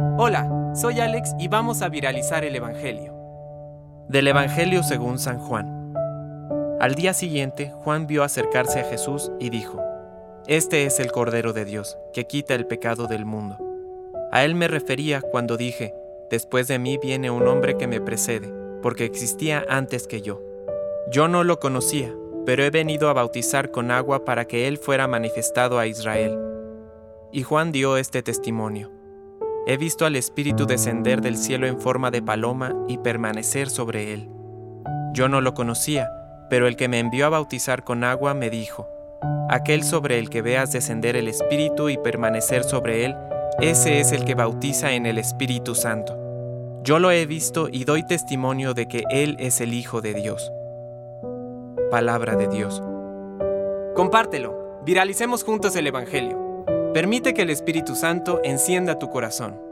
Hola, soy Alex y vamos a viralizar el Evangelio. Del Evangelio según San Juan. Al día siguiente, Juan vio acercarse a Jesús y dijo, Este es el Cordero de Dios, que quita el pecado del mundo. A él me refería cuando dije, Después de mí viene un hombre que me precede, porque existía antes que yo. Yo no lo conocía, pero he venido a bautizar con agua para que él fuera manifestado a Israel. Y Juan dio este testimonio. He visto al Espíritu descender del cielo en forma de paloma y permanecer sobre él. Yo no lo conocía, pero el que me envió a bautizar con agua me dijo, Aquel sobre el que veas descender el Espíritu y permanecer sobre él, ese es el que bautiza en el Espíritu Santo. Yo lo he visto y doy testimonio de que Él es el Hijo de Dios. Palabra de Dios. Compártelo, viralicemos juntos el Evangelio. Permite que el Espíritu Santo encienda tu corazón.